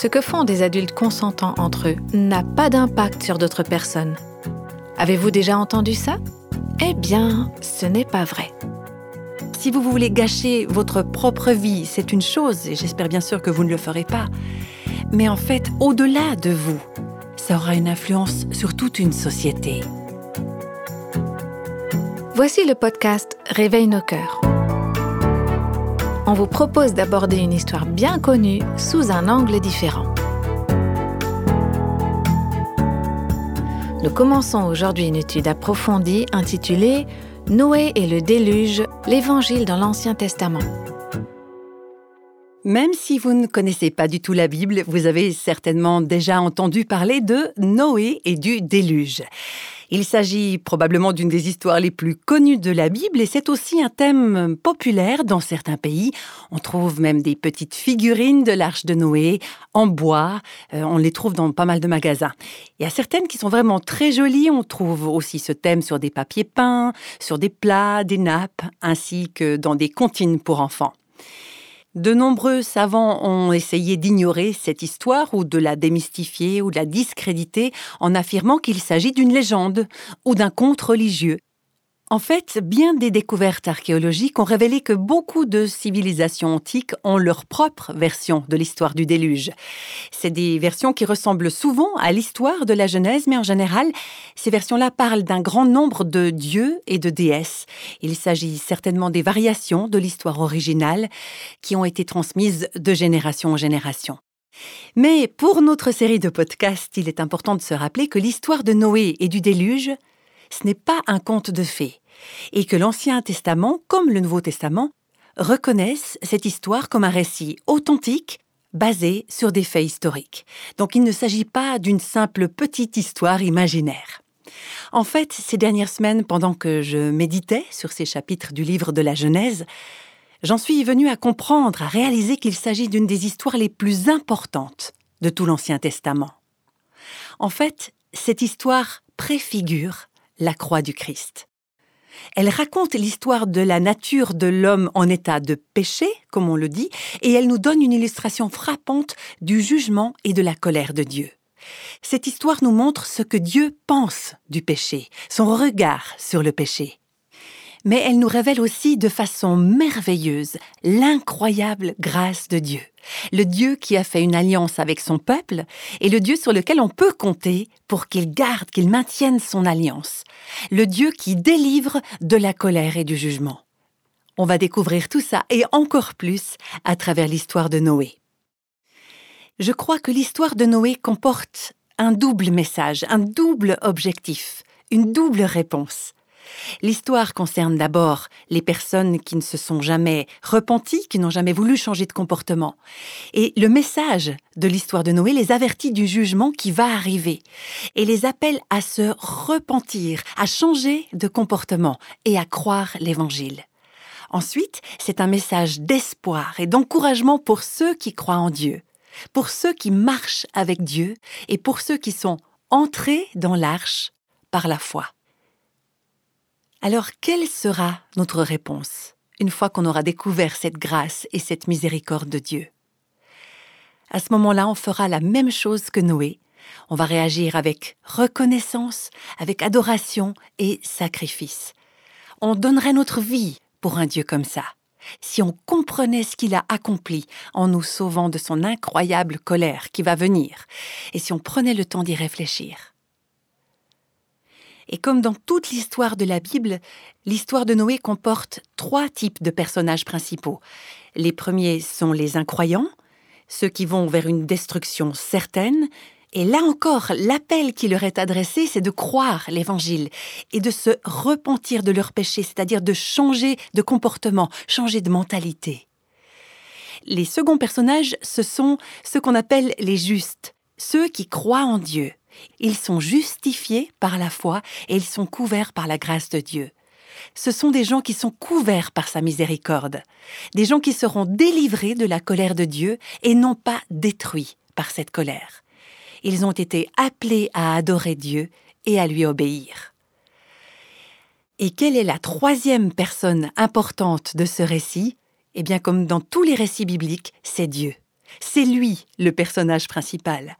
ce que font des adultes consentants entre eux n'a pas d'impact sur d'autres personnes. Avez-vous déjà entendu ça? Eh bien, ce n'est pas vrai. Si vous voulez gâcher votre propre vie, c'est une chose, et j'espère bien sûr que vous ne le ferez pas. Mais en fait, au-delà de vous, ça aura une influence sur toute une société. Voici le podcast Réveille nos cœurs. On vous propose d'aborder une histoire bien connue sous un angle différent. Nous commençons aujourd'hui une étude approfondie intitulée Noé et le déluge, l'Évangile dans l'Ancien Testament. Même si vous ne connaissez pas du tout la Bible, vous avez certainement déjà entendu parler de Noé et du déluge. Il s'agit probablement d'une des histoires les plus connues de la Bible et c'est aussi un thème populaire dans certains pays. On trouve même des petites figurines de l'arche de Noé en bois. Euh, on les trouve dans pas mal de magasins. Il y a certaines qui sont vraiment très jolies. On trouve aussi ce thème sur des papiers peints, sur des plats, des nappes, ainsi que dans des comptines pour enfants. De nombreux savants ont essayé d'ignorer cette histoire ou de la démystifier ou de la discréditer en affirmant qu'il s'agit d'une légende ou d'un conte religieux. En fait, bien des découvertes archéologiques ont révélé que beaucoup de civilisations antiques ont leur propre version de l'histoire du déluge. C'est des versions qui ressemblent souvent à l'histoire de la Genèse, mais en général, ces versions-là parlent d'un grand nombre de dieux et de déesses. Il s'agit certainement des variations de l'histoire originale qui ont été transmises de génération en génération. Mais pour notre série de podcasts, il est important de se rappeler que l'histoire de Noé et du déluge ce n'est pas un conte de fées, et que l'Ancien Testament, comme le Nouveau Testament, reconnaissent cette histoire comme un récit authentique basé sur des faits historiques. Donc il ne s'agit pas d'une simple petite histoire imaginaire. En fait, ces dernières semaines, pendant que je méditais sur ces chapitres du livre de la Genèse, j'en suis venu à comprendre, à réaliser qu'il s'agit d'une des histoires les plus importantes de tout l'Ancien Testament. En fait, cette histoire préfigure la croix du Christ. Elle raconte l'histoire de la nature de l'homme en état de péché, comme on le dit, et elle nous donne une illustration frappante du jugement et de la colère de Dieu. Cette histoire nous montre ce que Dieu pense du péché, son regard sur le péché mais elle nous révèle aussi de façon merveilleuse l'incroyable grâce de Dieu. Le Dieu qui a fait une alliance avec son peuple et le Dieu sur lequel on peut compter pour qu'il garde, qu'il maintienne son alliance. Le Dieu qui délivre de la colère et du jugement. On va découvrir tout ça et encore plus à travers l'histoire de Noé. Je crois que l'histoire de Noé comporte un double message, un double objectif, une double réponse. L'histoire concerne d'abord les personnes qui ne se sont jamais repenties, qui n'ont jamais voulu changer de comportement. Et le message de l'histoire de Noé les avertit du jugement qui va arriver et les appelle à se repentir, à changer de comportement et à croire l'Évangile. Ensuite, c'est un message d'espoir et d'encouragement pour ceux qui croient en Dieu, pour ceux qui marchent avec Dieu et pour ceux qui sont entrés dans l'arche par la foi. Alors quelle sera notre réponse une fois qu'on aura découvert cette grâce et cette miséricorde de Dieu? À ce moment-là, on fera la même chose que Noé. On va réagir avec reconnaissance, avec adoration et sacrifice. On donnerait notre vie pour un Dieu comme ça. Si on comprenait ce qu'il a accompli en nous sauvant de son incroyable colère qui va venir, et si on prenait le temps d'y réfléchir. Et comme dans toute l'histoire de la Bible, l'histoire de Noé comporte trois types de personnages principaux. Les premiers sont les incroyants, ceux qui vont vers une destruction certaine, et là encore, l'appel qui leur est adressé, c'est de croire l'Évangile et de se repentir de leurs péchés, c'est-à-dire de changer de comportement, changer de mentalité. Les seconds personnages, ce sont ceux qu'on appelle les justes, ceux qui croient en Dieu, ils sont justifiés par la foi et ils sont couverts par la grâce de Dieu. Ce sont des gens qui sont couverts par sa miséricorde, des gens qui seront délivrés de la colère de Dieu et non pas détruits par cette colère. Ils ont été appelés à adorer Dieu et à lui obéir. Et quelle est la troisième personne importante de ce récit? Eh bien, comme dans tous les récits bibliques, c'est Dieu. C'est lui le personnage principal.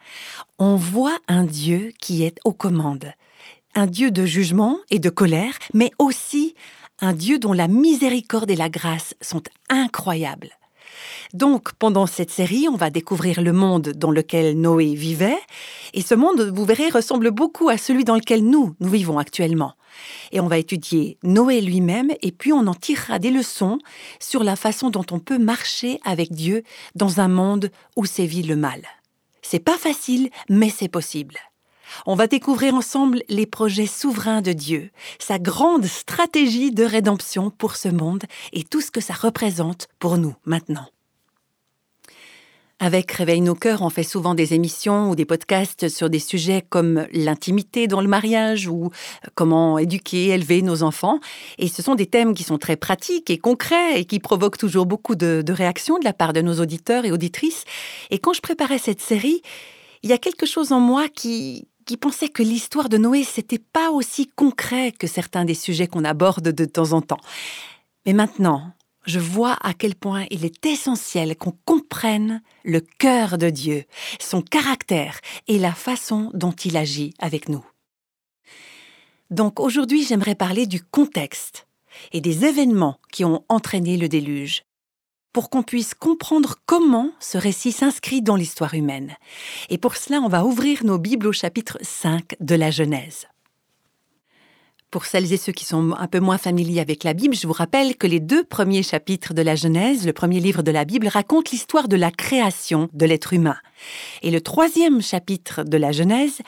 On voit un Dieu qui est aux commandes. Un Dieu de jugement et de colère, mais aussi un Dieu dont la miséricorde et la grâce sont incroyables. Donc, pendant cette série, on va découvrir le monde dans lequel Noé vivait, et ce monde, vous verrez, ressemble beaucoup à celui dans lequel nous, nous vivons actuellement. Et on va étudier Noé lui-même, et puis on en tirera des leçons sur la façon dont on peut marcher avec Dieu dans un monde où sévit le mal. C'est pas facile, mais c'est possible. On va découvrir ensemble les projets souverains de Dieu, sa grande stratégie de rédemption pour ce monde et tout ce que ça représente pour nous maintenant. Avec Réveille nos cœurs, on fait souvent des émissions ou des podcasts sur des sujets comme l'intimité dans le mariage ou comment éduquer, élever nos enfants. Et ce sont des thèmes qui sont très pratiques et concrets et qui provoquent toujours beaucoup de, réactions de la part de nos auditeurs et auditrices. Et quand je préparais cette série, il y a quelque chose en moi qui, qui pensait que l'histoire de Noé, c'était pas aussi concret que certains des sujets qu'on aborde de temps en temps. Mais maintenant, je vois à quel point il est essentiel qu'on comprenne le cœur de Dieu, son caractère et la façon dont il agit avec nous. Donc aujourd'hui, j'aimerais parler du contexte et des événements qui ont entraîné le déluge, pour qu'on puisse comprendre comment ce récit s'inscrit dans l'histoire humaine. Et pour cela, on va ouvrir nos Bibles au chapitre 5 de la Genèse. Pour celles et ceux qui sont un peu moins familiers avec la Bible, je vous rappelle que les deux premiers chapitres de la Genèse, le premier livre de la Bible, racontent l'histoire de la création de l'être humain. Et le troisième chapitre de la Genèse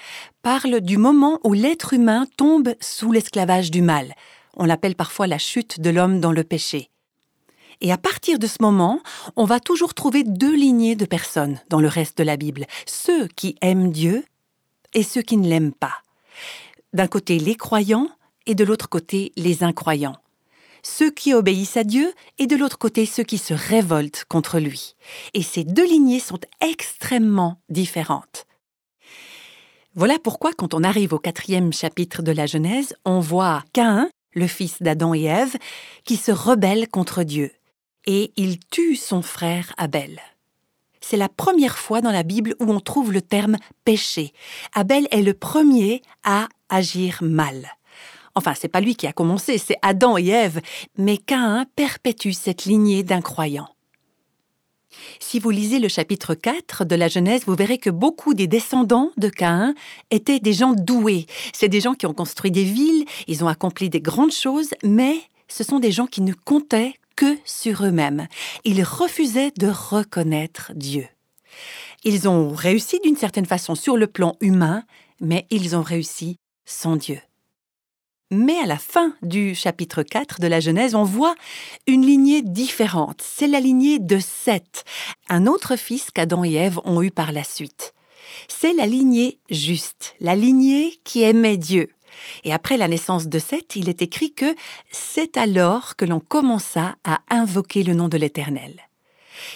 parle du moment où l'être humain tombe sous l'esclavage du mal. On l'appelle parfois la chute de l'homme dans le péché. Et à partir de ce moment, on va toujours trouver deux lignées de personnes dans le reste de la Bible, ceux qui aiment Dieu et ceux qui ne l'aiment pas. D'un côté les croyants et de l'autre côté les incroyants. Ceux qui obéissent à Dieu et de l'autre côté ceux qui se révoltent contre lui. Et ces deux lignées sont extrêmement différentes. Voilà pourquoi quand on arrive au quatrième chapitre de la Genèse, on voit Caïn, le fils d'Adam et Ève, qui se rebelle contre Dieu. Et il tue son frère Abel. C'est la première fois dans la Bible où on trouve le terme péché. Abel est le premier à agir mal. Enfin, c'est pas lui qui a commencé, c'est Adam et Ève, mais Caïn perpétue cette lignée d'incroyants. Si vous lisez le chapitre 4 de la Genèse, vous verrez que beaucoup des descendants de Caïn étaient des gens doués. C'est des gens qui ont construit des villes, ils ont accompli des grandes choses, mais ce sont des gens qui ne comptaient que sur eux-mêmes. Ils refusaient de reconnaître Dieu. Ils ont réussi d'une certaine façon sur le plan humain, mais ils ont réussi sans Dieu. Mais à la fin du chapitre 4 de la Genèse, on voit une lignée différente. C'est la lignée de Seth, un autre fils qu'Adam et Ève ont eu par la suite. C'est la lignée juste, la lignée qui aimait Dieu. Et après la naissance de Seth, il est écrit que c'est alors que l'on commença à invoquer le nom de l'Éternel.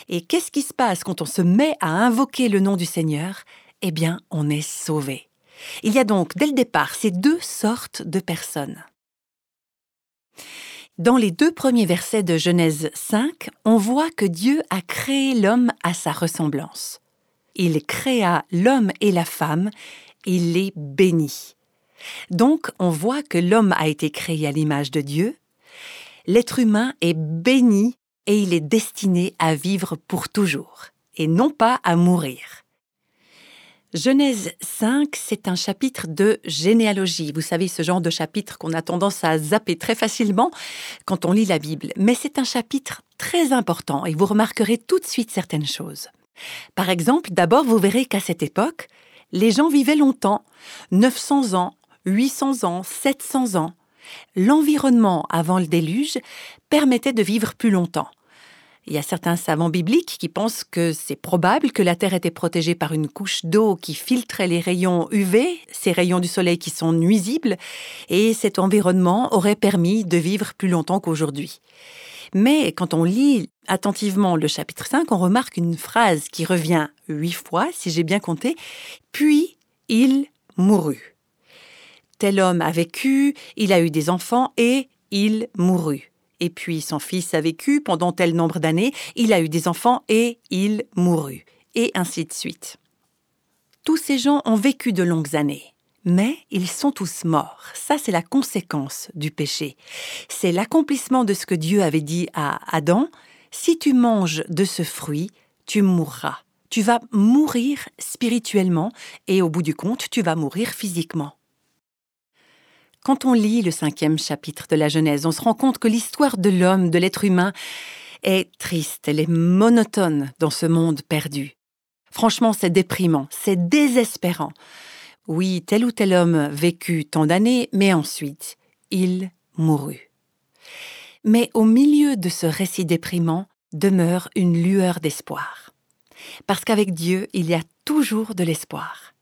Et qu'est-ce qui se passe quand on se met à invoquer le nom du Seigneur? Eh bien, on est sauvé. Il y a donc dès le départ ces deux sortes de personnes. Dans les deux premiers versets de Genèse 5, on voit que Dieu a créé l'homme à sa ressemblance. Il créa l'homme et la femme, il les bénit. Donc on voit que l'homme a été créé à l'image de Dieu, l'être humain est béni et il est destiné à vivre pour toujours, et non pas à mourir. Genèse 5, c'est un chapitre de généalogie. Vous savez, ce genre de chapitre qu'on a tendance à zapper très facilement quand on lit la Bible. Mais c'est un chapitre très important et vous remarquerez tout de suite certaines choses. Par exemple, d'abord, vous verrez qu'à cette époque, les gens vivaient longtemps, 900 ans, 800 ans, 700 ans. L'environnement avant le déluge permettait de vivre plus longtemps. Il y a certains savants bibliques qui pensent que c'est probable que la Terre était protégée par une couche d'eau qui filtrait les rayons UV, ces rayons du Soleil qui sont nuisibles, et cet environnement aurait permis de vivre plus longtemps qu'aujourd'hui. Mais quand on lit attentivement le chapitre 5, on remarque une phrase qui revient huit fois, si j'ai bien compté, puis il mourut. Tel homme a vécu, il a eu des enfants et il mourut. Et puis son fils a vécu pendant tel nombre d'années, il a eu des enfants et il mourut. et ainsi de suite. Tous ces gens ont vécu de longues années, mais ils sont tous morts. Ça, c'est la conséquence du péché. C'est l'accomplissement de ce que Dieu avait dit à Adam. Si tu manges de ce fruit, tu mourras. Tu vas mourir spirituellement et au bout du compte, tu vas mourir physiquement. Quand on lit le cinquième chapitre de la Genèse, on se rend compte que l'histoire de l'homme, de l'être humain, est triste, elle est monotone dans ce monde perdu. Franchement, c'est déprimant, c'est désespérant. Oui, tel ou tel homme vécut tant d'années, mais ensuite, il mourut. Mais au milieu de ce récit déprimant demeure une lueur d'espoir. Parce qu'avec Dieu, il y a toujours de l'espoir.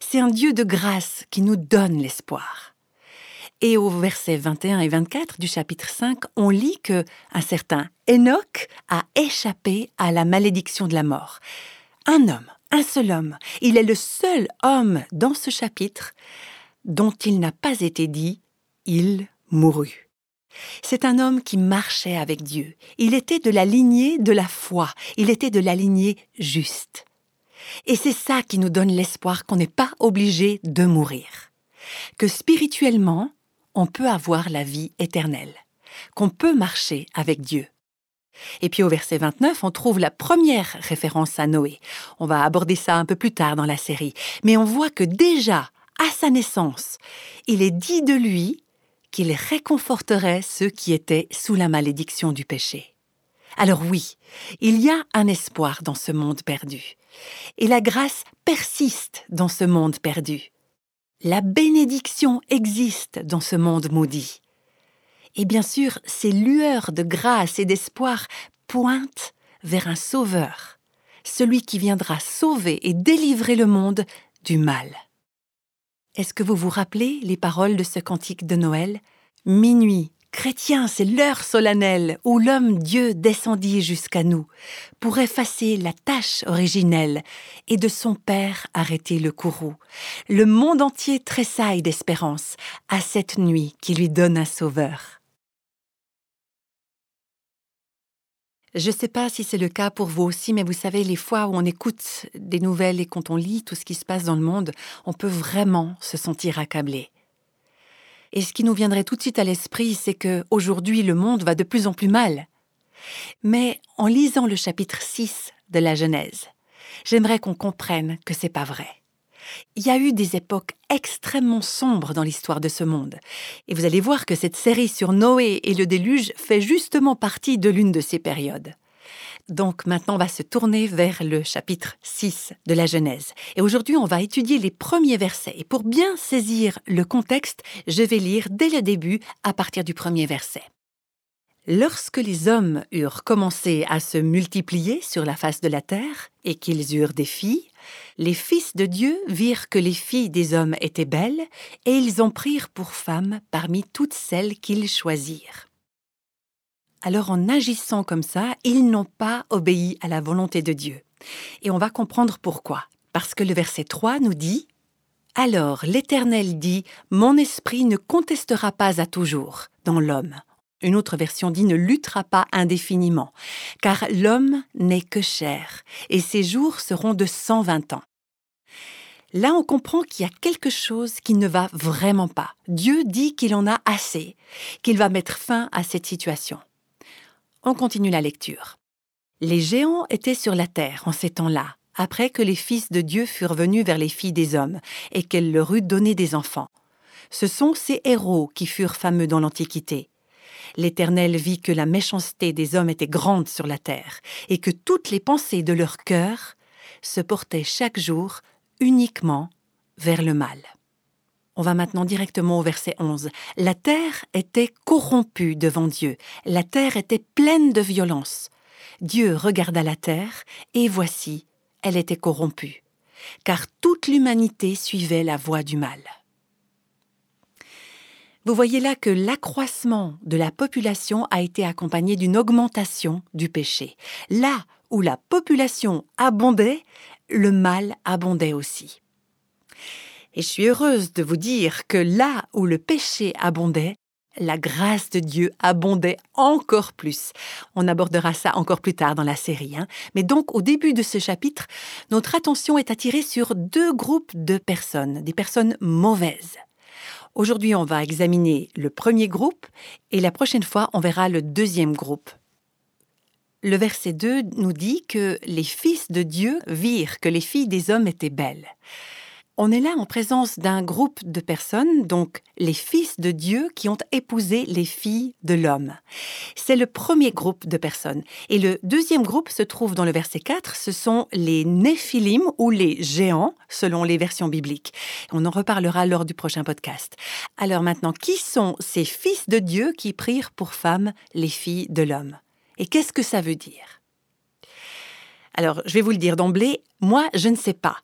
C'est un Dieu de grâce qui nous donne l'espoir. Et au verset 21 et 24 du chapitre 5, on lit que un certain Enoch a échappé à la malédiction de la mort. Un homme, un seul homme, il est le seul homme dans ce chapitre dont il n'a pas été dit il mourut. C'est un homme qui marchait avec Dieu. Il était de la lignée de la foi. Il était de la lignée juste. Et c'est ça qui nous donne l'espoir qu'on n'est pas obligé de mourir. Que spirituellement, on peut avoir la vie éternelle, qu'on peut marcher avec Dieu. Et puis au verset 29, on trouve la première référence à Noé. On va aborder ça un peu plus tard dans la série, mais on voit que déjà, à sa naissance, il est dit de lui qu'il réconforterait ceux qui étaient sous la malédiction du péché. Alors oui, il y a un espoir dans ce monde perdu. Et la grâce persiste dans ce monde perdu. La bénédiction existe dans ce monde maudit. Et bien sûr, ces lueurs de grâce et d'espoir pointent vers un sauveur, celui qui viendra sauver et délivrer le monde du mal. Est-ce que vous vous rappelez les paroles de ce cantique de Noël? Minuit, Chrétiens, c'est l'heure solennelle où l'homme Dieu descendit jusqu'à nous pour effacer la tâche originelle et de son Père arrêter le courroux. Le monde entier tressaille d'espérance à cette nuit qui lui donne un sauveur. Je ne sais pas si c'est le cas pour vous aussi, mais vous savez, les fois où on écoute des nouvelles et quand on lit tout ce qui se passe dans le monde, on peut vraiment se sentir accablé. Et ce qui nous viendrait tout de suite à l'esprit, c'est que aujourd'hui le monde va de plus en plus mal. Mais en lisant le chapitre 6 de la Genèse, j'aimerais qu'on comprenne que c'est pas vrai. Il y a eu des époques extrêmement sombres dans l'histoire de ce monde. Et vous allez voir que cette série sur Noé et le déluge fait justement partie de l'une de ces périodes. Donc maintenant, on va se tourner vers le chapitre 6 de la Genèse. Et aujourd'hui, on va étudier les premiers versets. Et pour bien saisir le contexte, je vais lire dès le début à partir du premier verset. Lorsque les hommes eurent commencé à se multiplier sur la face de la terre et qu'ils eurent des filles, les fils de Dieu virent que les filles des hommes étaient belles, et ils en prirent pour femmes parmi toutes celles qu'ils choisirent. Alors en agissant comme ça, ils n'ont pas obéi à la volonté de Dieu. Et on va comprendre pourquoi. Parce que le verset 3 nous dit Alors l'Éternel dit Mon esprit ne contestera pas à toujours dans l'homme. Une autre version dit ne luttera pas indéfiniment, car l'homme n'est que chair, et ses jours seront de 120 ans. Là, on comprend qu'il y a quelque chose qui ne va vraiment pas. Dieu dit qu'il en a assez, qu'il va mettre fin à cette situation. On continue la lecture. Les géants étaient sur la terre en ces temps-là, après que les fils de Dieu furent venus vers les filles des hommes, et qu'elles leur eurent donné des enfants. Ce sont ces héros qui furent fameux dans l'Antiquité. L'Éternel vit que la méchanceté des hommes était grande sur la terre, et que toutes les pensées de leur cœur se portaient chaque jour uniquement vers le mal. On va maintenant directement au verset 11. La terre était corrompue devant Dieu, la terre était pleine de violence. Dieu regarda la terre, et voici, elle était corrompue, car toute l'humanité suivait la voie du mal. Vous voyez là que l'accroissement de la population a été accompagné d'une augmentation du péché. Là où la population abondait, le mal abondait aussi. Et je suis heureuse de vous dire que là où le péché abondait, la grâce de Dieu abondait encore plus. On abordera ça encore plus tard dans la série. Hein. Mais donc, au début de ce chapitre, notre attention est attirée sur deux groupes de personnes, des personnes mauvaises. Aujourd'hui, on va examiner le premier groupe et la prochaine fois, on verra le deuxième groupe. Le verset 2 nous dit que les fils de Dieu virent que les filles des hommes étaient belles. On est là en présence d'un groupe de personnes, donc les fils de Dieu qui ont épousé les filles de l'homme. C'est le premier groupe de personnes. Et le deuxième groupe se trouve dans le verset 4, ce sont les néphilim ou les géants, selon les versions bibliques. On en reparlera lors du prochain podcast. Alors maintenant, qui sont ces fils de Dieu qui prirent pour femmes les filles de l'homme? Et qu'est-ce que ça veut dire? Alors, je vais vous le dire d'emblée, moi, je ne sais pas.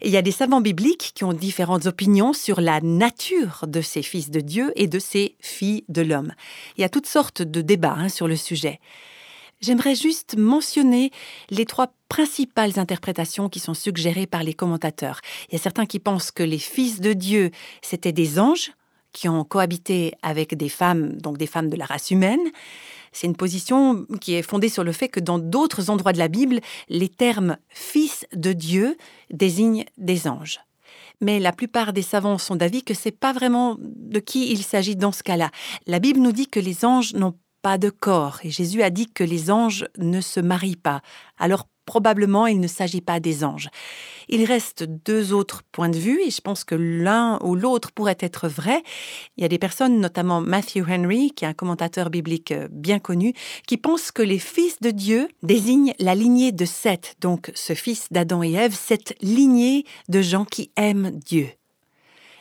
Il y a des savants bibliques qui ont différentes opinions sur la nature de ces fils de Dieu et de ces filles de l'homme. Il y a toutes sortes de débats hein, sur le sujet. J'aimerais juste mentionner les trois principales interprétations qui sont suggérées par les commentateurs. Il y a certains qui pensent que les fils de Dieu, c'étaient des anges qui ont cohabité avec des femmes, donc des femmes de la race humaine. C'est une position qui est fondée sur le fait que dans d'autres endroits de la Bible, les termes fils de Dieu désignent des anges. Mais la plupart des savants sont d'avis que c'est pas vraiment de qui il s'agit dans ce cas-là. La Bible nous dit que les anges n'ont pas de corps et Jésus a dit que les anges ne se marient pas. Alors probablement il ne s'agit pas des anges. Il reste deux autres points de vue et je pense que l'un ou l'autre pourrait être vrai. Il y a des personnes, notamment Matthew Henry, qui est un commentateur biblique euh, bien connu, qui pensent que les fils de Dieu désignent la lignée de Seth, donc ce fils d'Adam et Ève, cette lignée de gens qui aiment Dieu.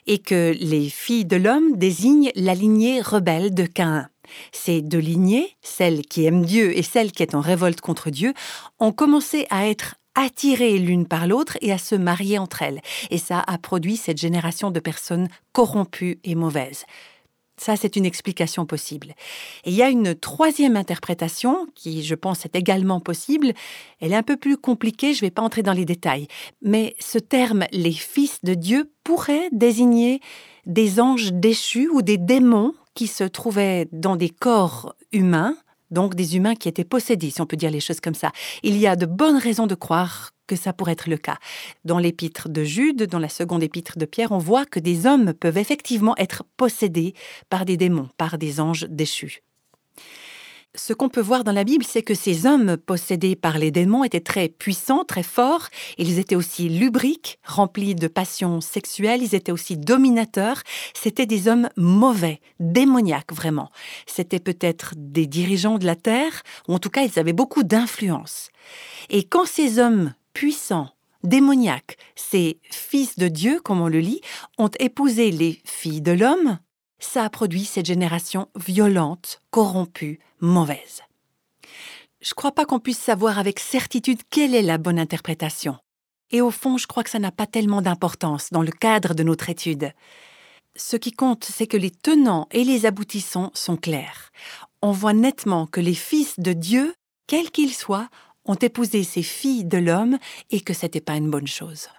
Et que les filles de l'homme désignent la lignée rebelle de Caïn. Ces deux lignées, celle qui aime Dieu et celle qui est en révolte contre Dieu, ont commencé à être attirées l'une par l'autre et à se marier entre elles. Et ça a produit cette génération de personnes corrompues et mauvaises. Ça, c'est une explication possible. Et il y a une troisième interprétation qui, je pense, est également possible. Elle est un peu plus compliquée, je ne vais pas entrer dans les détails. Mais ce terme, les fils de Dieu, pourrait désigner des anges déchus ou des démons qui se trouvaient dans des corps humains, donc des humains qui étaient possédés, si on peut dire les choses comme ça. Il y a de bonnes raisons de croire que ça pourrait être le cas. Dans l'épître de Jude, dans la seconde épître de Pierre, on voit que des hommes peuvent effectivement être possédés par des démons, par des anges déchus ce qu'on peut voir dans la Bible, c'est que ces hommes possédés par les démons étaient très puissants, très forts. Ils étaient aussi lubriques, remplis de passions sexuelles. Ils étaient aussi dominateurs. C'étaient des hommes mauvais, démoniaques vraiment. C'étaient peut-être des dirigeants de la terre, ou en tout cas, ils avaient beaucoup d'influence. Et quand ces hommes puissants, démoniaques, ces fils de Dieu, comme on le lit, ont épousé les filles de l'homme, ça a produit cette génération violente, corrompue, mauvaise. Je ne crois pas qu'on puisse savoir avec certitude quelle est la bonne interprétation. Et au fond, je crois que ça n'a pas tellement d'importance dans le cadre de notre étude. Ce qui compte, c'est que les tenants et les aboutissants sont clairs. On voit nettement que les fils de Dieu, quels qu'ils soient, ont épousé ces filles de l'homme et que ce n'était pas une bonne chose.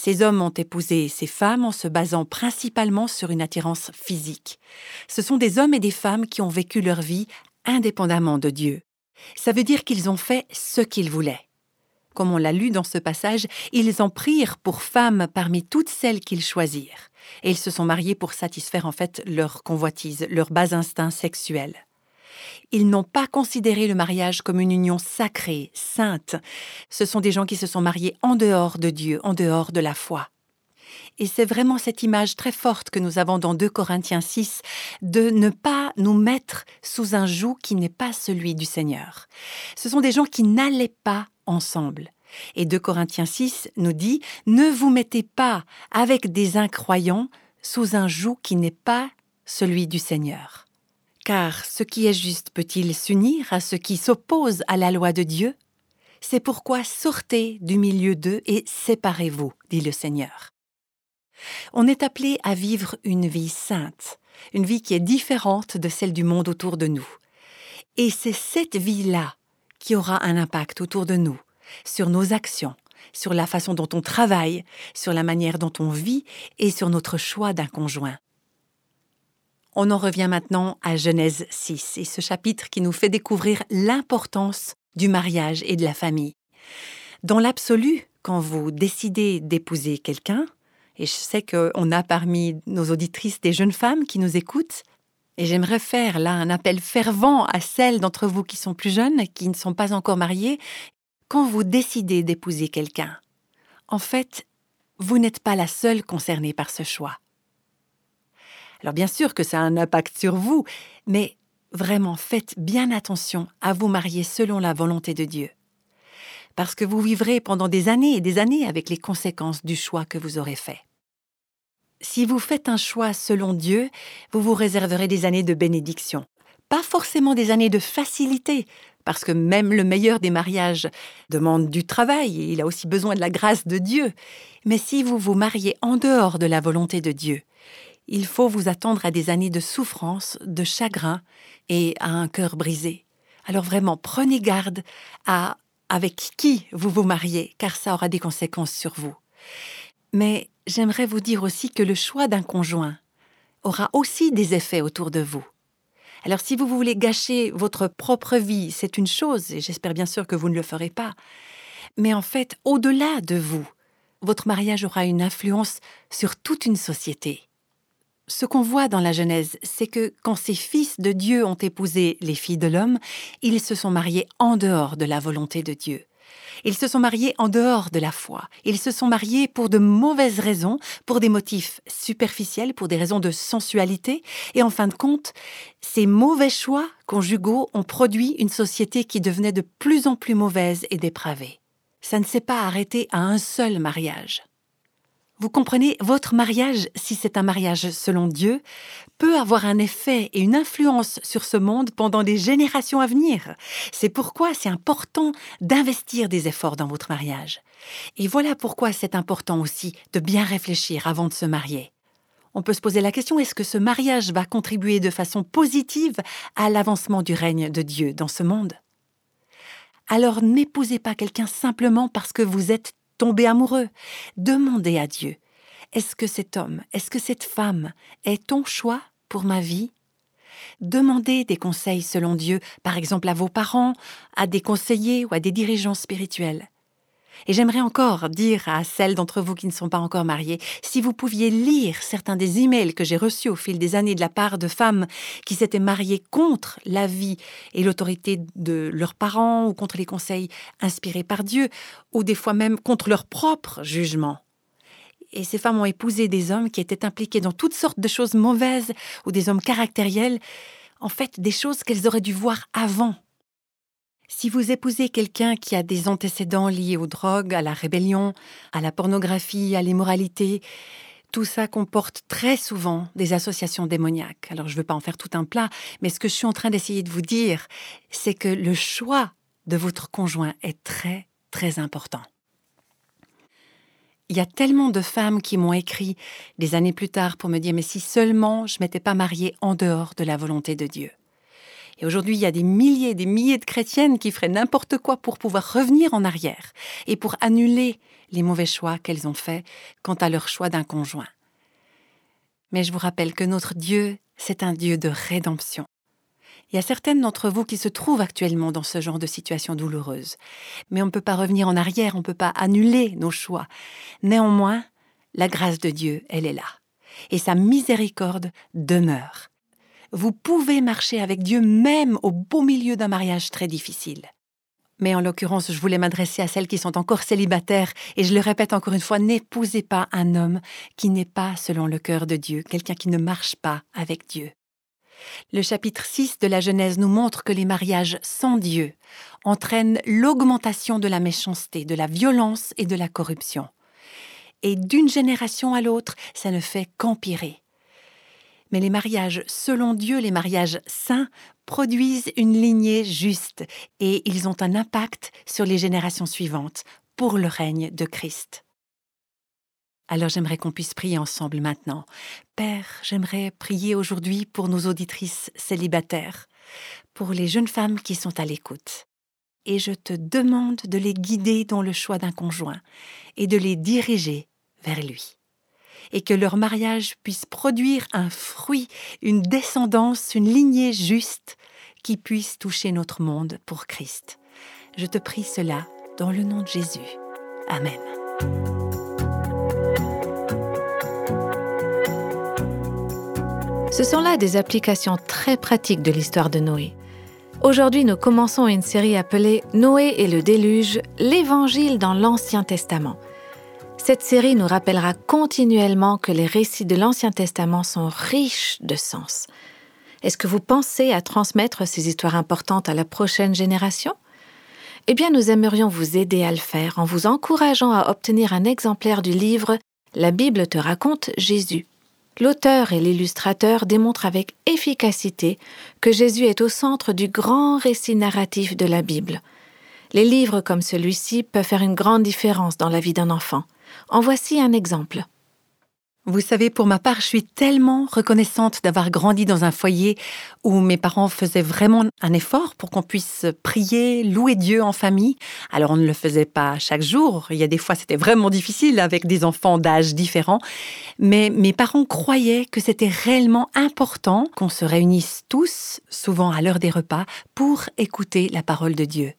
Ces hommes ont épousé ces femmes en se basant principalement sur une attirance physique. Ce sont des hommes et des femmes qui ont vécu leur vie indépendamment de Dieu. Ça veut dire qu'ils ont fait ce qu'ils voulaient. Comme on l'a lu dans ce passage, ils en prirent pour femmes parmi toutes celles qu'ils choisirent. Et ils se sont mariés pour satisfaire en fait leur convoitise, leur bas instinct sexuel. Ils n'ont pas considéré le mariage comme une union sacrée, sainte. Ce sont des gens qui se sont mariés en dehors de Dieu, en dehors de la foi. Et c'est vraiment cette image très forte que nous avons dans 2 Corinthiens 6 de ne pas nous mettre sous un joug qui n'est pas celui du Seigneur. Ce sont des gens qui n'allaient pas ensemble. Et 2 Corinthiens 6 nous dit Ne vous mettez pas avec des incroyants sous un joug qui n'est pas celui du Seigneur. Car ce qui est juste peut-il s'unir à ce qui s'oppose à la loi de Dieu? C'est pourquoi sortez du milieu d'eux et séparez-vous, dit le Seigneur. On est appelé à vivre une vie sainte, une vie qui est différente de celle du monde autour de nous. Et c'est cette vie-là qui aura un impact autour de nous, sur nos actions, sur la façon dont on travaille, sur la manière dont on vit et sur notre choix d'un conjoint. On en revient maintenant à Genèse 6 et ce chapitre qui nous fait découvrir l'importance du mariage et de la famille. Dans l'absolu, quand vous décidez d'épouser quelqu'un, et je sais qu'on a parmi nos auditrices des jeunes femmes qui nous écoutent, et j'aimerais faire là un appel fervent à celles d'entre vous qui sont plus jeunes, qui ne sont pas encore mariées, quand vous décidez d'épouser quelqu'un, en fait, vous n'êtes pas la seule concernée par ce choix. Alors bien sûr que ça a un impact sur vous, mais vraiment faites bien attention à vous marier selon la volonté de Dieu. Parce que vous vivrez pendant des années et des années avec les conséquences du choix que vous aurez fait. Si vous faites un choix selon Dieu, vous vous réserverez des années de bénédiction. Pas forcément des années de facilité, parce que même le meilleur des mariages demande du travail et il a aussi besoin de la grâce de Dieu. Mais si vous vous mariez en dehors de la volonté de Dieu, il faut vous attendre à des années de souffrance, de chagrin et à un cœur brisé. Alors vraiment, prenez garde à avec qui vous vous mariez, car ça aura des conséquences sur vous. Mais j'aimerais vous dire aussi que le choix d'un conjoint aura aussi des effets autour de vous. Alors si vous voulez gâcher votre propre vie, c'est une chose, et j'espère bien sûr que vous ne le ferez pas. Mais en fait, au-delà de vous, votre mariage aura une influence sur toute une société. Ce qu'on voit dans la Genèse, c'est que quand ces fils de Dieu ont épousé les filles de l'homme, ils se sont mariés en dehors de la volonté de Dieu. Ils se sont mariés en dehors de la foi. Ils se sont mariés pour de mauvaises raisons, pour des motifs superficiels, pour des raisons de sensualité. Et en fin de compte, ces mauvais choix conjugaux ont produit une société qui devenait de plus en plus mauvaise et dépravée. Ça ne s'est pas arrêté à un seul mariage. Vous comprenez, votre mariage, si c'est un mariage selon Dieu, peut avoir un effet et une influence sur ce monde pendant des générations à venir. C'est pourquoi c'est important d'investir des efforts dans votre mariage. Et voilà pourquoi c'est important aussi de bien réfléchir avant de se marier. On peut se poser la question, est-ce que ce mariage va contribuer de façon positive à l'avancement du règne de Dieu dans ce monde? Alors n'épousez pas quelqu'un simplement parce que vous êtes tombez amoureux, demandez à Dieu Est-ce que cet homme, est-ce que cette femme est ton choix pour ma vie? Demandez des conseils selon Dieu, par exemple à vos parents, à des conseillers ou à des dirigeants spirituels. Et j'aimerais encore dire à celles d'entre vous qui ne sont pas encore mariées, si vous pouviez lire certains des emails que j'ai reçus au fil des années de la part de femmes qui s'étaient mariées contre la vie et l'autorité de leurs parents ou contre les conseils inspirés par Dieu, ou des fois même contre leur propre jugement. Et ces femmes ont épousé des hommes qui étaient impliqués dans toutes sortes de choses mauvaises ou des hommes caractériels, en fait des choses qu'elles auraient dû voir avant si vous épousez quelqu'un qui a des antécédents liés aux drogues, à la rébellion, à la pornographie, à l'immoralité, tout ça comporte très souvent des associations démoniaques. Alors je ne veux pas en faire tout un plat, mais ce que je suis en train d'essayer de vous dire, c'est que le choix de votre conjoint est très, très important. Il y a tellement de femmes qui m'ont écrit des années plus tard pour me dire mais si seulement je m'étais pas mariée en dehors de la volonté de Dieu. Et aujourd'hui, il y a des milliers et des milliers de chrétiennes qui feraient n'importe quoi pour pouvoir revenir en arrière et pour annuler les mauvais choix qu'elles ont faits quant à leur choix d'un conjoint. Mais je vous rappelle que notre Dieu, c'est un Dieu de rédemption. Il y a certaines d'entre vous qui se trouvent actuellement dans ce genre de situation douloureuse. Mais on ne peut pas revenir en arrière, on ne peut pas annuler nos choix. Néanmoins, la grâce de Dieu, elle est là. Et sa miséricorde demeure vous pouvez marcher avec Dieu même au beau milieu d'un mariage très difficile. Mais en l'occurrence, je voulais m'adresser à celles qui sont encore célibataires, et je le répète encore une fois, n'épousez pas un homme qui n'est pas selon le cœur de Dieu, quelqu'un qui ne marche pas avec Dieu. Le chapitre 6 de la Genèse nous montre que les mariages sans Dieu entraînent l'augmentation de la méchanceté, de la violence et de la corruption. Et d'une génération à l'autre, ça ne fait qu'empirer mais les mariages selon Dieu, les mariages saints, produisent une lignée juste et ils ont un impact sur les générations suivantes pour le règne de Christ. Alors j'aimerais qu'on puisse prier ensemble maintenant. Père, j'aimerais prier aujourd'hui pour nos auditrices célibataires, pour les jeunes femmes qui sont à l'écoute. Et je te demande de les guider dans le choix d'un conjoint et de les diriger vers lui. Et que leur mariage puisse produire un fruit, une descendance, une lignée juste qui puisse toucher notre monde pour Christ. Je te prie cela dans le nom de Jésus. Amen. Ce sont là des applications très pratiques de l'histoire de Noé. Aujourd'hui, nous commençons une série appelée Noé et le déluge, l'évangile dans l'Ancien Testament. Cette série nous rappellera continuellement que les récits de l'Ancien Testament sont riches de sens. Est-ce que vous pensez à transmettre ces histoires importantes à la prochaine génération? Eh bien, nous aimerions vous aider à le faire en vous encourageant à obtenir un exemplaire du livre La Bible te raconte Jésus. L'auteur et l'illustrateur démontrent avec efficacité que Jésus est au centre du grand récit narratif de la Bible. Les livres comme celui-ci peuvent faire une grande différence dans la vie d'un enfant. En voici un exemple. Vous savez, pour ma part, je suis tellement reconnaissante d'avoir grandi dans un foyer où mes parents faisaient vraiment un effort pour qu'on puisse prier, louer Dieu en famille. Alors on ne le faisait pas chaque jour. Il y a des fois, c'était vraiment difficile avec des enfants d'âge différents. Mais mes parents croyaient que c'était réellement important qu'on se réunisse tous, souvent à l'heure des repas, pour écouter la parole de Dieu.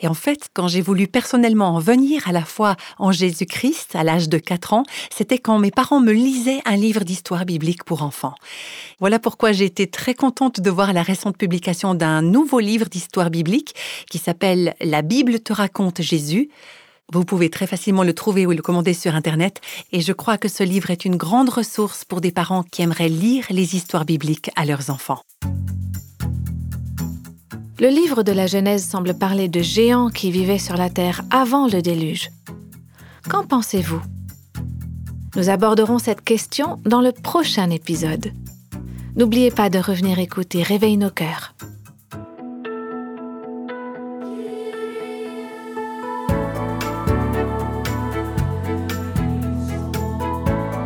Et en fait, quand j'ai voulu personnellement en venir à la foi en Jésus-Christ à l'âge de 4 ans, c'était quand mes parents me lisaient un livre d'histoire biblique pour enfants. Voilà pourquoi j'ai été très contente de voir la récente publication d'un nouveau livre d'histoire biblique qui s'appelle La Bible te raconte Jésus. Vous pouvez très facilement le trouver ou le commander sur Internet et je crois que ce livre est une grande ressource pour des parents qui aimeraient lire les histoires bibliques à leurs enfants. Le livre de la Genèse semble parler de géants qui vivaient sur la Terre avant le déluge. Qu'en pensez-vous? Nous aborderons cette question dans le prochain épisode. N'oubliez pas de revenir écouter Réveille nos cœurs.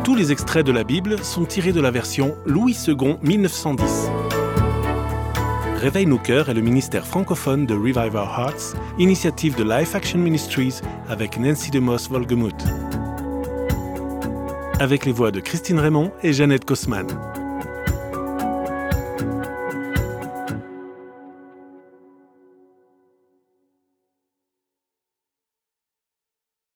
Tous les extraits de la Bible sont tirés de la version Louis II 1910. Réveille nos cœurs est le ministère francophone de Revive Our Hearts, initiative de Life Action Ministries avec Nancy DeMoss Volgemuth. Avec les voix de Christine Raymond et Jeannette Kosman.